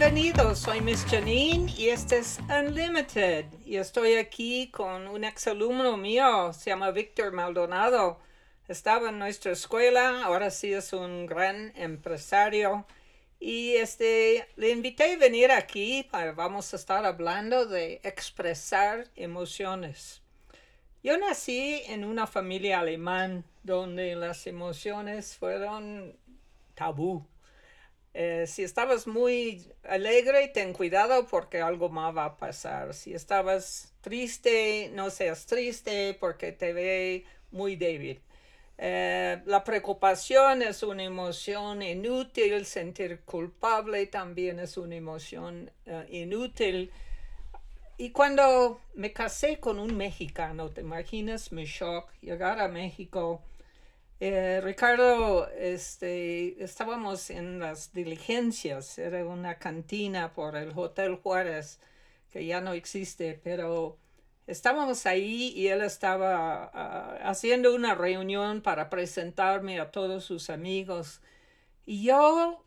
Bienvenidos, soy Miss Janine y este es Unlimited. Y estoy aquí con un exalumno mío, se llama Víctor Maldonado. Estaba en nuestra escuela, ahora sí es un gran empresario. Y este, le invité a venir aquí para vamos a estar hablando de expresar emociones. Yo nací en una familia alemán donde las emociones fueron tabú. Eh, si estabas muy alegre, ten cuidado porque algo más va a pasar. Si estabas triste, no seas triste porque te ve muy débil. Eh, la preocupación es una emoción inútil, sentir culpable también es una emoción eh, inútil. Y cuando me casé con un mexicano, ¿te imaginas mi shock? Llegar a México. Eh, Ricardo, este, estábamos en las diligencias, era una cantina por el Hotel Juárez, que ya no existe, pero estábamos ahí y él estaba ah, haciendo una reunión para presentarme a todos sus amigos. Y yo,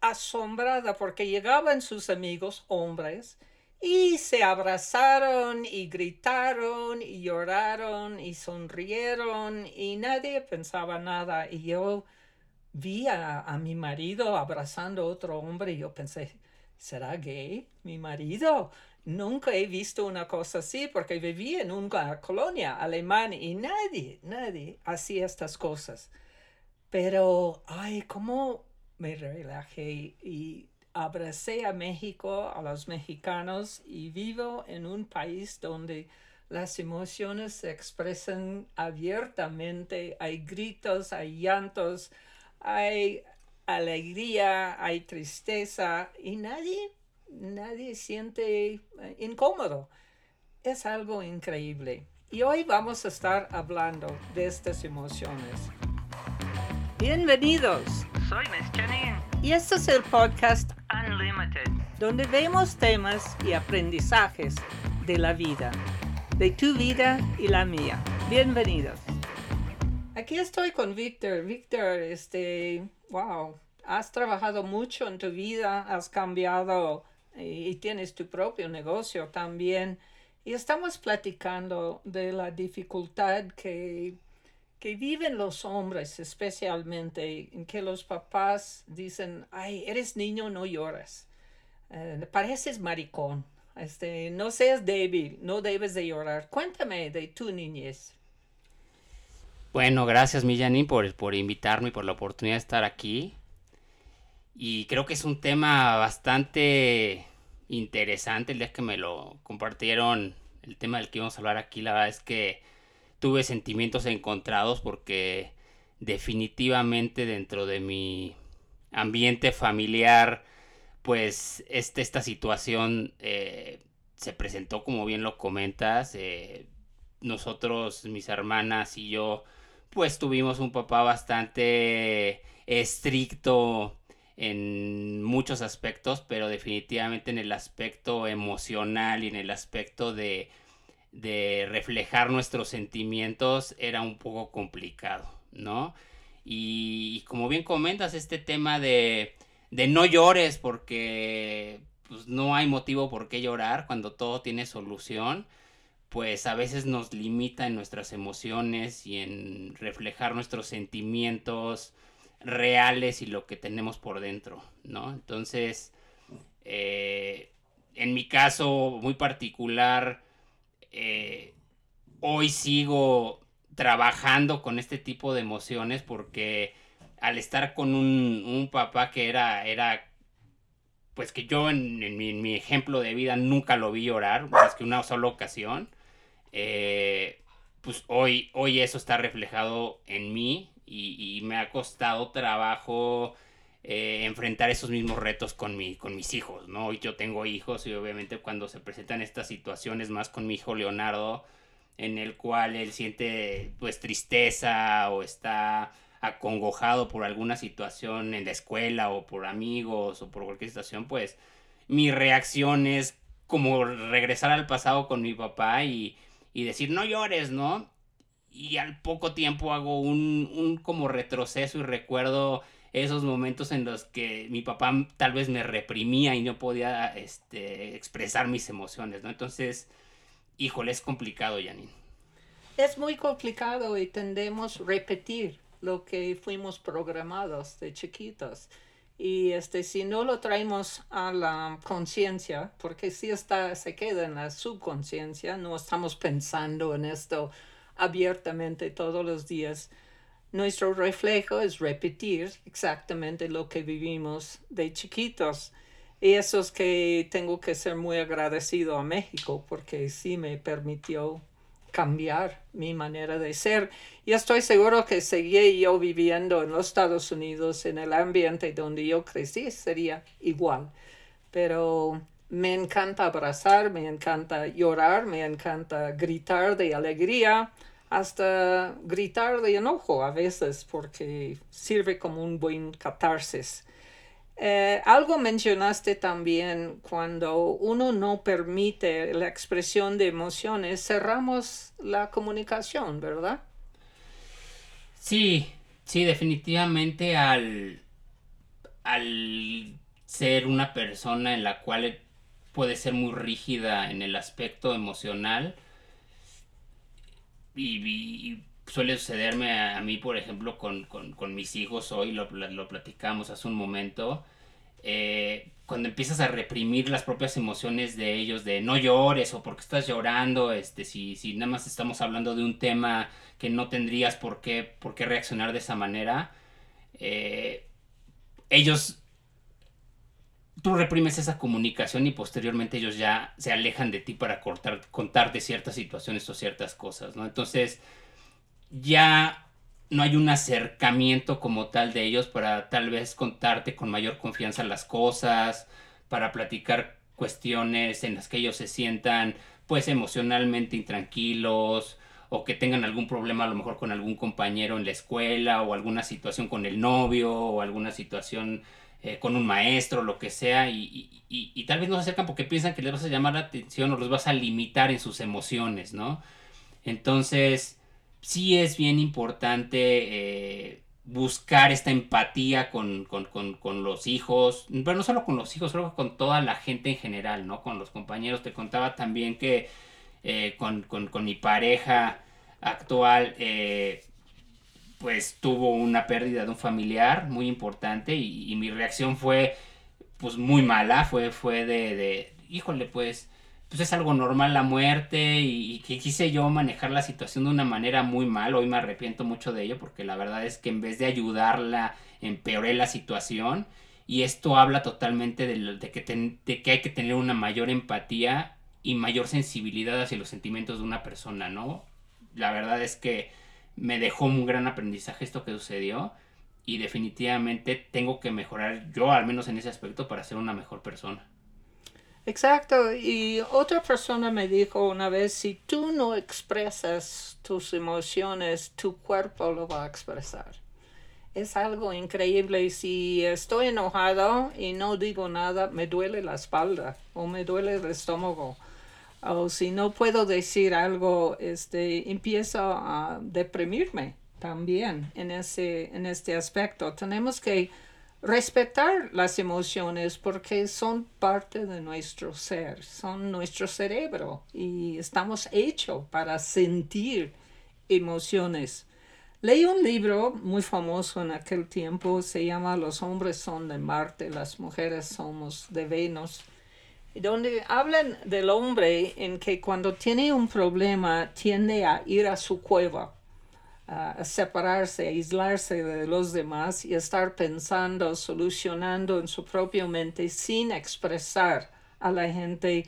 asombrada, porque llegaban sus amigos, hombres, y se abrazaron y gritaron y lloraron y sonrieron y nadie pensaba nada. Y yo vi a, a mi marido abrazando a otro hombre y yo pensé, ¿será gay mi marido? Nunca he visto una cosa así porque viví en una colonia alemana y nadie, nadie hacía estas cosas. Pero, ay, cómo me relajé y abracé a México, a los mexicanos y vivo en un país donde las emociones se expresan abiertamente, hay gritos, hay llantos, hay alegría, hay tristeza y nadie nadie siente eh, incómodo. Es algo increíble. Y hoy vamos a estar hablando de estas emociones. Bienvenidos. Soy Miss Janine. Y este es el podcast Unlimited, donde vemos temas y aprendizajes de la vida, de tu vida y la mía. Bienvenidos. Aquí estoy con Víctor. Víctor, este, wow, has trabajado mucho en tu vida, has cambiado y tienes tu propio negocio también. Y estamos platicando de la dificultad que, que viven los hombres, especialmente, en que los papás dicen, ay, eres niño, no lloras. Eh, pareces maricón. Este, no seas débil, no debes de llorar. Cuéntame de tu niñez. Bueno, gracias Millani por, por invitarme y por la oportunidad de estar aquí. Y creo que es un tema bastante interesante el día que me lo compartieron. El tema del que íbamos a hablar aquí, la verdad es que tuve sentimientos encontrados porque definitivamente dentro de mi ambiente familiar, pues este, esta situación eh, se presentó como bien lo comentas. Eh, nosotros, mis hermanas y yo, pues tuvimos un papá bastante estricto en muchos aspectos, pero definitivamente en el aspecto emocional y en el aspecto de, de reflejar nuestros sentimientos era un poco complicado, ¿no? Y, como bien comentas, este tema de, de no llores porque pues, no hay motivo por qué llorar cuando todo tiene solución, pues a veces nos limita en nuestras emociones y en reflejar nuestros sentimientos reales y lo que tenemos por dentro, ¿no? Entonces, eh, en mi caso muy particular, eh, hoy sigo trabajando con este tipo de emociones porque al estar con un, papá que era, era, pues que yo en, mi, ejemplo de vida nunca lo vi llorar, más que una sola ocasión, eh, pues hoy, hoy eso está reflejado en mí y, me ha costado trabajo eh, enfrentar esos mismos retos con, mi, con mis hijos, ¿no? Yo tengo hijos y obviamente cuando se presentan estas situaciones más con mi hijo Leonardo, en el cual él siente pues tristeza o está acongojado por alguna situación en la escuela o por amigos o por cualquier situación, pues mi reacción es como regresar al pasado con mi papá y, y decir no llores, ¿no? y al poco tiempo hago un, un como retroceso y recuerdo esos momentos en los que mi papá tal vez me reprimía y no podía este, expresar mis emociones, ¿no? Entonces, híjole, es complicado, Janine. Es muy complicado y tendemos a repetir lo que fuimos programados de chiquitos. Y este, si no lo traemos a la conciencia, porque si está, se queda en la subconsciencia, no estamos pensando en esto abiertamente todos los días, nuestro reflejo es repetir exactamente lo que vivimos de chiquitos. Y eso es que tengo que ser muy agradecido a México porque sí me permitió cambiar mi manera de ser. Y estoy seguro que seguí yo viviendo en los Estados Unidos, en el ambiente donde yo crecí, sería igual. Pero me encanta abrazar, me encanta llorar, me encanta gritar de alegría hasta gritar de enojo a veces porque sirve como un buen catarsis. Eh, algo mencionaste también cuando uno no permite la expresión de emociones, cerramos la comunicación, ¿verdad? Sí, sí, definitivamente al, al ser una persona en la cual puede ser muy rígida en el aspecto emocional, y, suele sucederme a, mí, por ejemplo, con, mis hijos hoy, lo, lo, platicamos hace un momento, eh, cuando empiezas a reprimir las propias emociones de ellos, de no llores o porque estás llorando, este, si, si nada más estamos hablando de un tema que no tendrías por qué, por qué reaccionar de esa manera, eh, ellos tú reprimes esa comunicación y posteriormente ellos ya se alejan de ti para cortar, contarte ciertas situaciones o ciertas cosas, ¿no? Entonces ya no hay un acercamiento como tal de ellos para tal vez contarte con mayor confianza las cosas, para platicar cuestiones en las que ellos se sientan pues emocionalmente intranquilos o que tengan algún problema a lo mejor con algún compañero en la escuela o alguna situación con el novio o alguna situación eh, con un maestro, lo que sea, y, tal vez no se acercan porque piensan que les vas a llamar la atención o los vas a limitar en sus emociones, ¿no? Entonces, sí es bien importante eh, buscar esta empatía con, los hijos, pero no solo con los hijos, que con toda la gente en general, ¿no? Con los compañeros. Te contaba también que eh, con, mi pareja actual, pues tuvo una pérdida de un familiar muy importante y, mi reacción fue pues muy mala, fue, fue de, de, híjole, pues, pues es algo normal la muerte y, que quise yo manejar la situación de una manera muy mal, hoy me arrepiento mucho de ello porque la verdad es que en vez de ayudarla empeoré la situación y esto habla totalmente de, que, de que hay que tener una mayor empatía y mayor sensibilidad hacia los sentimientos de una persona, ¿no? La verdad es que me dejó un gran aprendizaje esto que sucedió y definitivamente tengo que mejorar yo al menos en ese aspecto para ser una mejor persona. Exacto, y otra persona me dijo una vez, si tú no expresas tus emociones, tu cuerpo lo va a expresar. Es algo increíble. Si estoy enojado y no digo nada, me duele la espalda o me duele el estómago o si no puedo decir algo, este, empiezo a deprimirme también en, ese, en este aspecto. Tenemos que respetar las emociones porque son parte de nuestro ser, son nuestro cerebro y estamos hechos para sentir emociones. Leí un libro muy famoso en aquel tiempo, se llama Los hombres son de Marte, las mujeres somos de Venus donde hablan del hombre en que cuando tiene un problema tiende a ir a su cueva, a separarse, a aislarse de los demás y estar pensando, solucionando en su propia mente sin expresar a la gente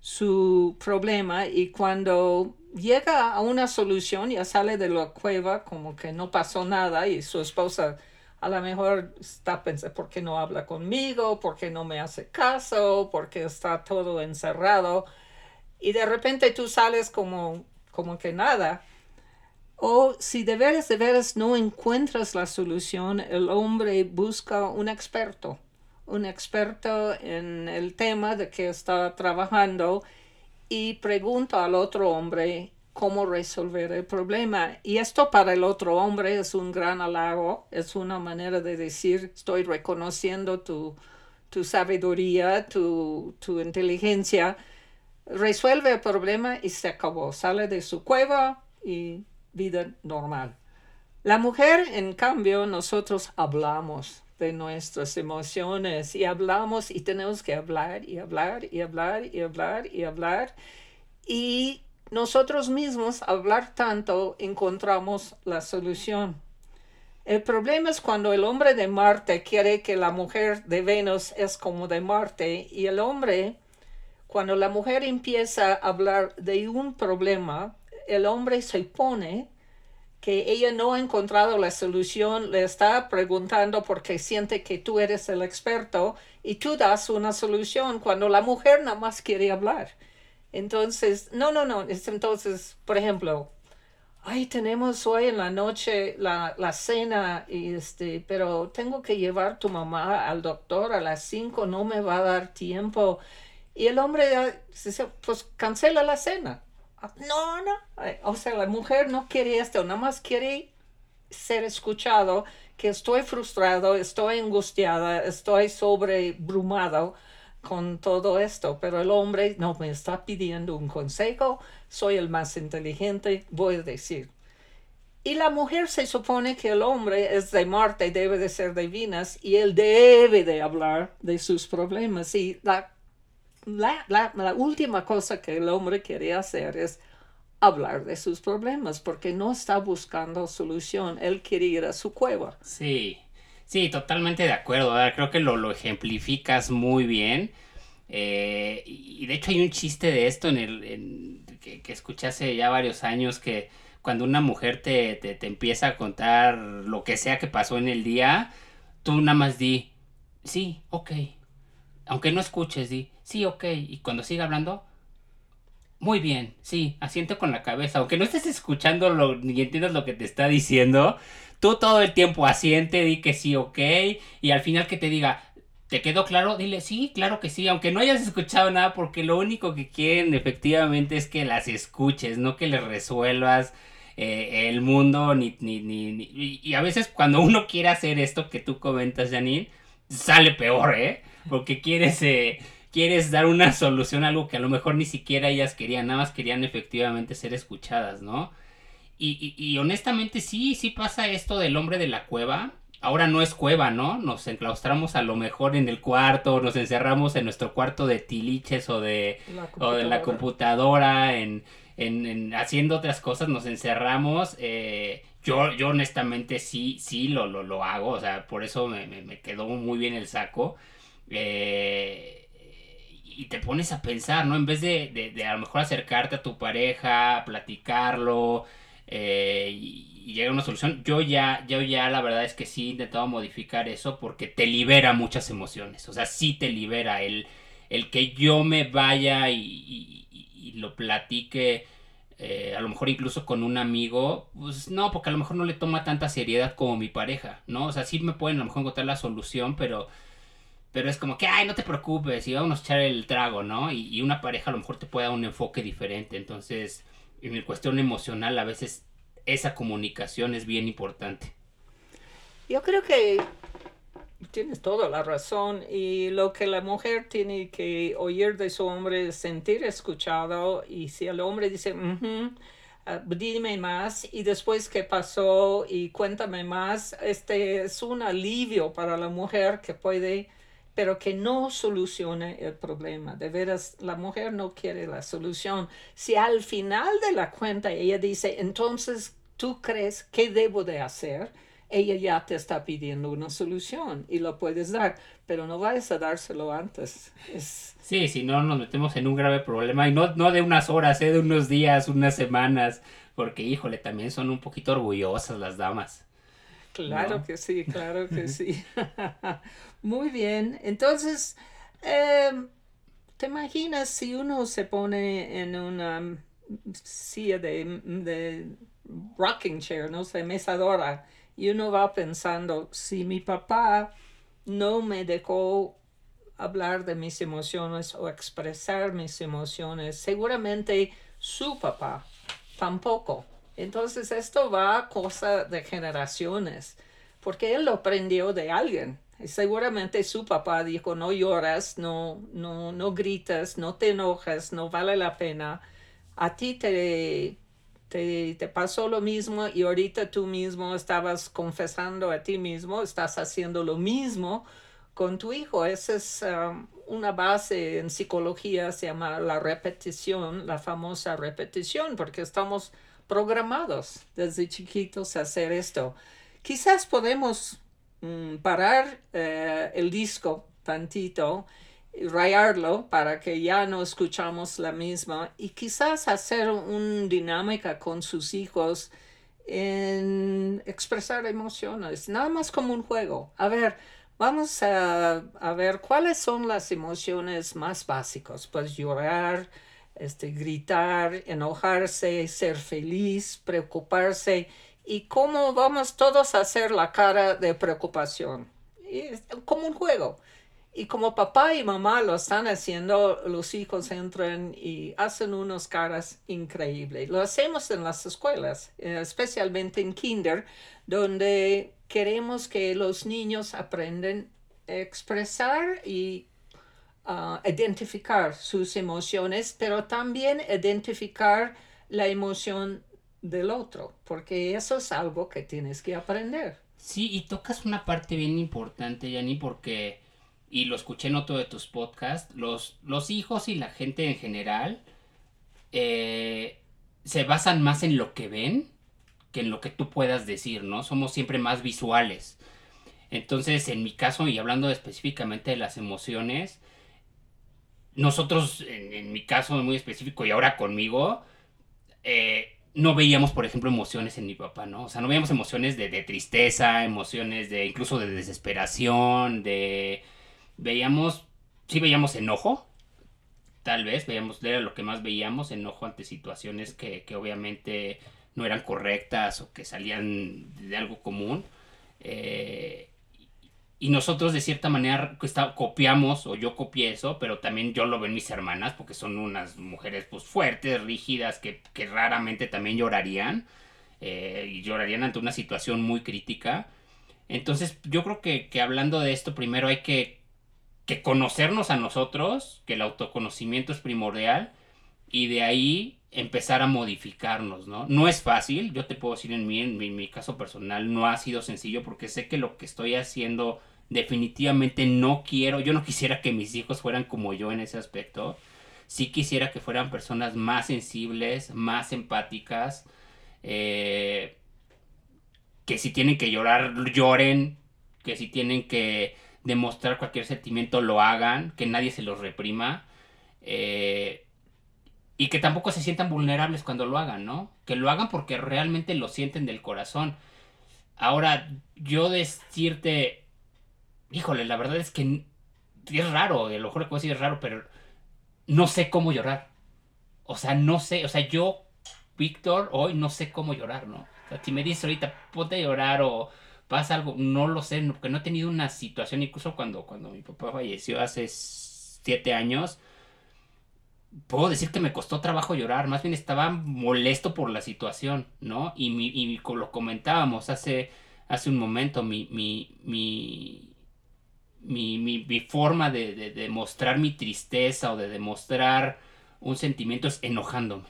su problema. Y cuando llega a una solución ya sale de la cueva como que no pasó nada y su esposa a lo mejor está pensando, ¿por qué no habla conmigo? ¿Por qué no me hace caso? ¿Por qué está todo encerrado? Y de repente tú sales como, como que nada. O si de veras, de veras no encuentras la solución, el hombre busca un experto, un experto en el tema de que está trabajando y pregunta al otro hombre cómo resolver el problema. Y esto para el otro hombre es un gran halago, es una manera de decir, estoy reconociendo tu, tu sabiduría, tu, tu inteligencia. Resuelve el problema y se acabó. Sale de su cueva y vida normal. La mujer, en cambio, nosotros hablamos de nuestras emociones y hablamos y tenemos que hablar y hablar y hablar y hablar y hablar y nosotros mismos hablar tanto encontramos la solución. El problema es cuando el hombre de Marte quiere que la mujer de Venus es como de Marte y el hombre, cuando la mujer empieza a hablar de un problema, el hombre se pone que ella no ha encontrado la solución, le está preguntando porque siente que tú eres el experto y tú das una solución cuando la mujer nada más quiere hablar. Entonces, no, no, no, entonces, por ejemplo, ay, tenemos hoy en la noche la, la cena, y este, pero tengo que llevar tu mamá al doctor a las cinco, no me va a dar tiempo. Y el hombre dice, pues cancela la cena no, no. O sea, la mujer no quiere esto, nada más quiere ser escuchado, que estoy frustrado, estoy angustiada, estoy sobrebrumado con todo esto, pero el hombre no me está pidiendo un consejo, soy el más inteligente, voy a decir. Y la mujer se supone que el hombre es de Marte, debe de ser de y él debe de hablar de sus problemas. Y la la, la, última cosa que el hombre quiere hacer es hablar de sus problemas porque no está buscando solución, él quiere ir a su cueva. Sí, sí, totalmente de acuerdo, creo que lo, lo ejemplificas muy bien. Eh, y de hecho hay un chiste de esto en el que, que, escuché hace ya varios años que cuando una mujer te, te, te empieza a contar lo que sea que pasó en el día, tú nada más di, sí, ok, aunque no escuches, di, sí, ok, y cuando siga hablando, muy bien, sí, asiente con la cabeza, aunque no estés escuchando lo, ni entiendas lo que te está diciendo, tú todo el tiempo asiente, di que sí, ok, y al final que te diga, ¿te quedó claro? Dile, sí, claro que sí, aunque no hayas escuchado nada, porque lo único que quieren efectivamente es que las escuches, no que les resuelvas. Eh, el mundo ni, ni, ni, y a veces cuando uno quiere hacer esto que tú comentas Janine sale peor eh porque quieres, eh, quieres dar una solución a algo que a lo mejor ni siquiera ellas querían, nada más querían efectivamente ser escuchadas, ¿no? Y, y, honestamente sí, sí pasa esto del hombre de la cueva. Ahora no es cueva, ¿no? Nos enclaustramos a lo mejor en el cuarto, nos encerramos en nuestro cuarto de tiliches o de la computadora, de la computadora en, en, haciendo otras cosas, nos encerramos. Eh, yo, yo honestamente sí, sí lo, lo, lo hago, o sea, por eso me, me, me quedó muy bien el saco. Eh, y te pones a pensar, ¿no? En vez de, a lo mejor acercarte a tu pareja, platicarlo eh, y, llegar a una solución, yo ya, yo ya la verdad es que sí he intentado modificar eso porque te libera muchas emociones, o sea, sí te libera el, el que yo me vaya y, lo platique. Eh, a lo mejor incluso con un amigo, pues no, porque a lo mejor no le toma tanta seriedad como mi pareja, ¿no? O sea, sí me pueden a lo mejor encontrar la solución, pero pero es como que, ay, no te preocupes, y vamos a echar el trago, ¿no? Y, una pareja a lo mejor te puede dar un enfoque diferente. Entonces, en cuestión emocional, a veces esa comunicación es bien importante. Yo creo que tienes toda la razón y lo que la mujer tiene que oír de su hombre es sentir escuchado y si el hombre dice, ah, dime más y después qué pasó y cuéntame más, este es un alivio para la mujer que puede pero que no solucione el problema. De veras, la mujer no quiere la solución. Si al final de la cuenta ella dice, entonces, ¿tú crees qué debo de hacer? Ella ya te está pidiendo una solución y lo puedes dar, pero no vayas a dárselo antes. Sí, si no nos metemos en un grave problema y no, no de unas horas, ¿eh? de unos días, unas semanas, porque híjole, también son un poquito orgullosas las damas. Claro que sí, claro que sí. Muy bien. Entonces, em, ¿te imaginas si uno se pone en una silla de, rocking chair, no sé, mesadora, y uno va pensando, si mi papá no me dejó hablar de mis emociones o expresar mis emociones, seguramente su papá tampoco. Entonces esto va a cosa de generaciones, porque él lo aprendió de alguien. Y seguramente su papá dijo, no lloras, no, no, no gritas, no te enojas, no vale la pena. A ti te, te, te, pasó lo mismo y ahorita tú mismo estabas confesando a ti mismo, estás haciendo lo mismo con tu hijo. Esa es um, una base en psicología, se llama la repetición, la famosa repetición, porque estamos programados desde chiquitos a hacer esto. Quizás podemos mm, parar eh, el disco tantito, rayarlo para que ya no escuchamos la misma y quizás hacer una dinámica con sus hijos en expresar emociones, nada más como un juego. A ver, vamos a, a ver cuáles son las emociones más básicas. Pues llorar, este, gritar, enojarse, ser feliz, preocuparse y cómo vamos todos a hacer la cara de preocupación. como un juego. Y como papá y mamá lo están haciendo, los hijos entran y hacen unas caras increíbles. Lo hacemos en las escuelas, eh, especialmente en kinder, donde queremos que los niños aprendan a expresar y identificar sus emociones, pero también identificar la emoción del otro, porque eso es algo que tienes que aprender. Sí, y tocas una parte bien importante, Yanni, porque, y lo escuché en otro de tus podcasts, los, los hijos y la gente en general eh, se basan más en lo que ven que en lo que tú puedas decir, ¿no? Somos siempre más visuales. Entonces, en mi caso, y hablando específicamente de las emociones, nosotros, en, mi caso muy específico y ahora conmigo, eh, no veíamos, por ejemplo, emociones en mi papá, ¿no? O sea, no veíamos emociones de, tristeza, emociones de incluso de desesperación, de... Veíamos, sí veíamos enojo, tal vez, veíamos, era lo que más veíamos, enojo ante situaciones que, que obviamente no eran correctas o que salían de algo común. Eh, y nosotros de cierta manera copiamos, o yo copié eso, pero también yo lo ven mis hermanas, porque son unas mujeres pues fuertes, rígidas, que, raramente también llorarían, eh, y llorarían ante una situación muy crítica. Entonces yo creo que, hablando de esto, primero hay que, que conocernos a nosotros, que el autoconocimiento es primordial, y de ahí empezar a modificarnos, ¿no? No es fácil, yo te puedo decir en mi, en mi caso personal, no ha sido sencillo, porque sé que lo que estoy haciendo definitivamente no quiero, yo no quisiera que mis hijos fueran como yo en ese aspecto. Sí quisiera que fueran personas más sensibles, más empáticas, eh, que si tienen que llorar, lloren, que si tienen que demostrar cualquier sentimiento, lo hagan, que nadie se los reprima. Eh, y que tampoco se sientan vulnerables cuando lo hagan, ¿no? Que lo hagan porque realmente lo sienten del corazón. Ahora, yo decirte, híjole, la verdad es que es raro, a lo mejor puedo decir es raro, pero no sé cómo llorar. O sea, no sé, o sea, yo, Víctor, hoy no sé cómo llorar, ¿no? O sea, si me dices ahorita, ponte a llorar o pasa algo, no lo sé, porque no he tenido una situación, incluso cuando, cuando mi papá falleció hace siete años, puedo decir que me costó trabajo llorar, más bien estaba molesto por la situación, ¿no? Y, mi, y lo comentábamos hace, hace un momento, mi, mi, mi mi, mi, forma de, de, demostrar mi tristeza o de demostrar un sentimiento es enojándome,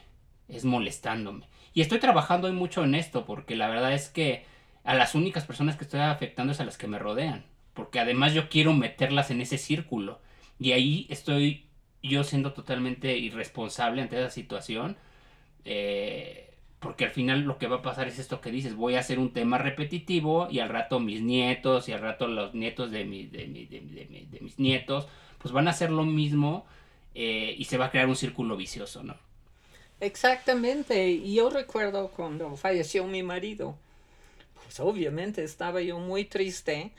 es molestándome. Y estoy trabajando hoy mucho en esto porque la verdad es que a las únicas personas que estoy afectando es a las que me rodean. Porque además yo quiero meterlas en ese círculo. Y ahí estoy yo siendo totalmente irresponsable ante esa situación. Eh, porque al final lo que va a pasar es esto que dices, voy a hacer un tema repetitivo y al rato mis nietos y al rato los nietos de, de, mis nietos, pues van a hacer lo mismo eh, y se va a crear un círculo vicioso, ¿no? Exactamente, y yo recuerdo cuando falleció mi marido, pues obviamente estaba yo muy triste,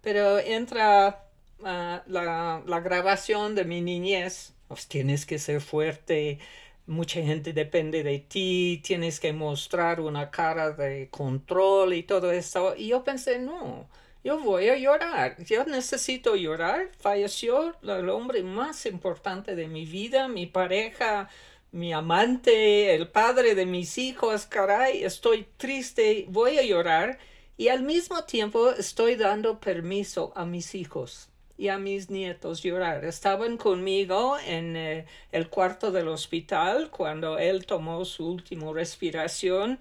pero entra ah, la, la grabación de mi niñez, pues tienes que ser fuerte, mucha gente depende de ti, tienes que mostrar una cara de control y todo eso. Y yo pensé, no, yo voy a llorar, yo necesito llorar. Falleció el hombre más importante de mi vida, mi pareja, mi amante, el padre de mis hijos, caray, estoy triste, voy a llorar y al mismo tiempo estoy dando permiso a mis hijos y a mis nietos llorar. Estaban conmigo en eh, el cuarto del hospital cuando él tomó su última respiración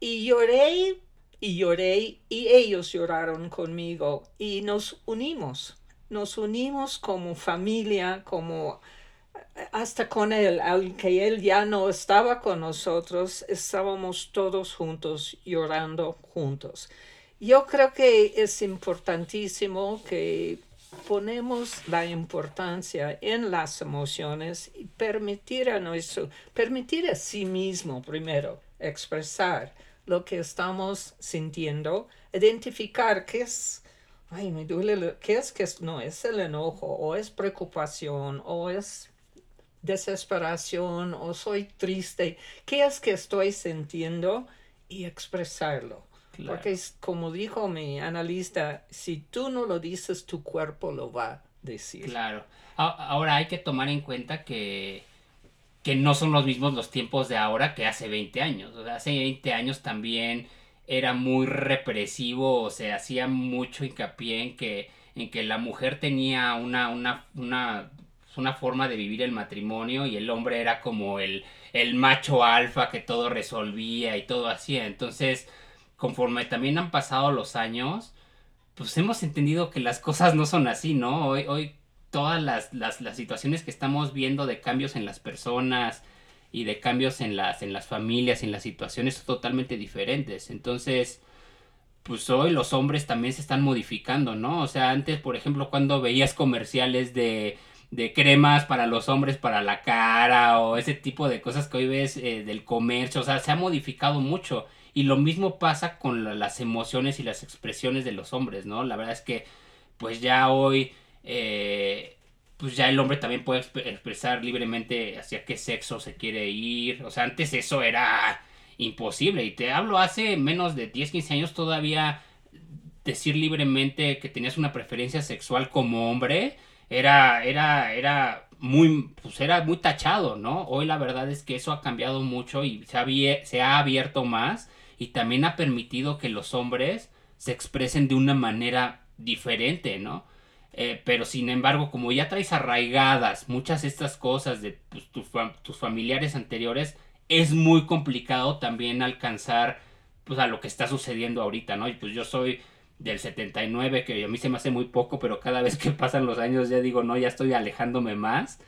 y lloré y lloré y ellos lloraron conmigo y nos unimos. Nos unimos como familia, como hasta con él, aunque él ya no estaba con nosotros, estábamos todos juntos llorando juntos. Yo creo que es importantísimo que ponemos la importancia en las emociones y permitir a nuestro, permitir a sí mismo primero expresar lo que estamos sintiendo, identificar qué es, ay, me duele, qué es que no es el enojo, o es preocupación, o es desesperación, o soy triste, qué es que estoy sintiendo y expresarlo. Porque es, como dijo mi analista, si tú no lo dices, tu cuerpo lo va a decir. Claro. Ahora hay que tomar en cuenta que, que no son los mismos los tiempos de ahora que hace 20 años. O sea, hace 20 años también era muy represivo, o se hacía mucho hincapié en que, en que la mujer tenía una, una, una, una forma de vivir el matrimonio y el hombre era como el, el macho alfa que todo resolvía y todo hacía. Entonces, conforme también han pasado los años, pues hemos entendido que las cosas no son así, ¿no? Hoy, hoy todas las, las, situaciones que estamos viendo de cambios en las personas y de cambios en las, en las familias, en las situaciones son totalmente diferentes. Entonces, pues hoy los hombres también se están modificando, ¿no? O sea, antes, por ejemplo, cuando veías comerciales de, de cremas para los hombres para la cara o ese tipo de cosas que hoy ves eh, del comercio, o sea, se ha modificado mucho y lo mismo pasa con las emociones y las expresiones de los hombres, ¿no? La verdad es que, pues ya hoy, eh, pues ya el hombre también puede expresar libremente hacia qué sexo se quiere ir. O sea, antes eso era imposible. Y te hablo hace menos de 10, 15 años todavía decir libremente que tenías una preferencia sexual como hombre era, era, era muy, pues era muy tachado, ¿no? Hoy la verdad es que eso ha cambiado mucho y se se ha abierto más y también ha permitido que los hombres se expresen de una manera diferente, ¿no? Eh, pero sin embargo, como ya traes arraigadas muchas de estas cosas de pues, tus familiares anteriores, es muy complicado también alcanzar pues a lo que está sucediendo ahorita, ¿no? Y pues yo soy del 79, que a mí se me hace muy poco, pero cada vez que pasan los años ya digo, no, ya estoy alejándome más.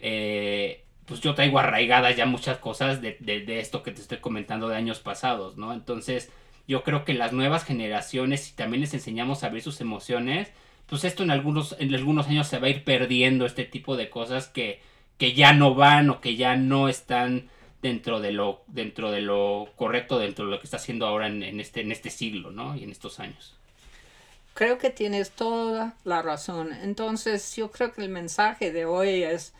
Eh, pues yo traigo arraigadas ya muchas cosas de, de, esto que te estoy comentando de años pasados, ¿no? Entonces, yo creo que las nuevas generaciones, si también les enseñamos a ver sus emociones, pues esto en algunos, en algunos años se va a ir perdiendo este tipo de cosas que, que ya no van o que ya no están dentro de lo, dentro de lo correcto, dentro de lo que está haciendo ahora en, en este, en este siglo, ¿no? Y en estos años. Creo que tienes toda la razón. Entonces, yo creo que el mensaje de hoy es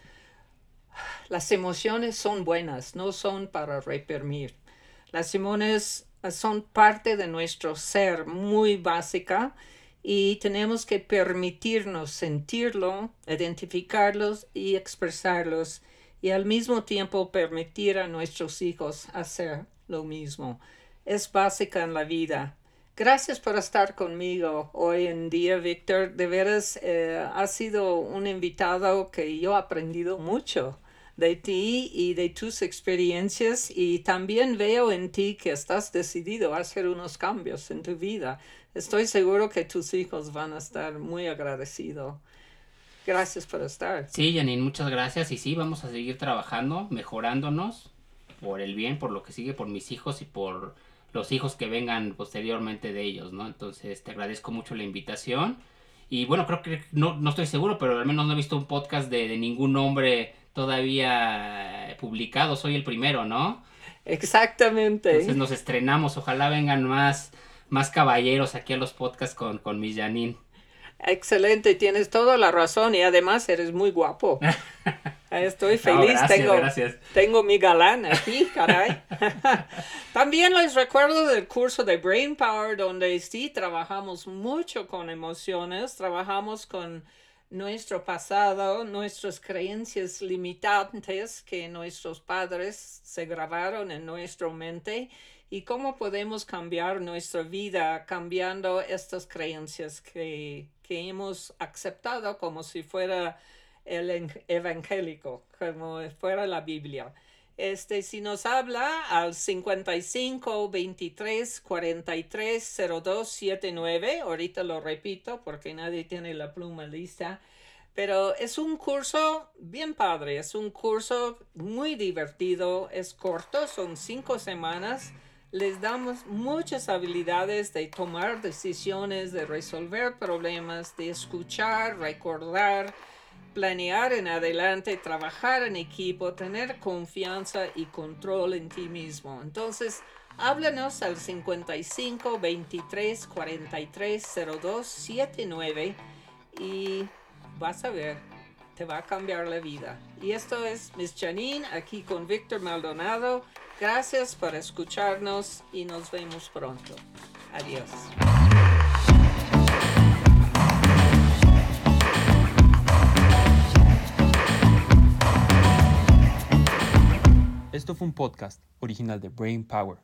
las emociones son buenas, no son para reprimir. Las emociones son parte de nuestro ser muy básica y tenemos que permitirnos sentirlo, identificarlos y expresarlos y al mismo tiempo permitir a nuestros hijos hacer lo mismo. Es básica en la vida. Gracias por estar conmigo hoy en día, Víctor. De veras, eh, ha sido un invitado que yo he aprendido mucho de ti y de tus experiencias y también veo en ti que estás decidido a hacer unos cambios en tu vida. Estoy seguro que tus hijos van a estar muy agradecidos. Gracias por estar. Sí, Janine, muchas gracias. Y sí, vamos a seguir trabajando, mejorándonos por el bien, por lo que sigue, por mis hijos y por los hijos que vengan posteriormente de ellos, ¿no? Entonces, te agradezco mucho la invitación. Y bueno, creo que no, no estoy seguro, pero al menos no he visto un podcast de, de ningún hombre todavía publicado, soy el primero, ¿no? Exactamente. Entonces nos estrenamos, ojalá vengan más, más caballeros aquí a los podcasts con, con mi Janine. Excelente, tienes toda la razón y además eres muy guapo. Estoy feliz, tengo, tengo mi galán aquí, caray. También les recuerdo del curso de Brain Power, donde sí trabajamos mucho con emociones, trabajamos con nuestro pasado, nuestras creencias limitantes que nuestros padres se grabaron en nuestra mente y cómo podemos cambiar nuestra vida cambiando estas creencias que, que hemos aceptado como si fuera el evangélico, como fuera la Biblia. Este, si nos habla al 55 23 43 02 79, ahorita lo repito porque nadie tiene la pluma lista, pero es un curso bien padre, es un curso muy divertido, es corto, son cinco semanas. Les damos muchas habilidades de tomar decisiones, de resolver problemas, de escuchar, recordar, planear en adelante, trabajar en equipo, tener confianza y control en ti mismo. Entonces, háblanos al 55 23 43 02 79 y vas a ver, te va a cambiar la vida. Y esto es Miss Janine aquí con Víctor Maldonado. Gracias por escucharnos y nos vemos pronto. Adiós. Esto fue un podcast original de Brain Power.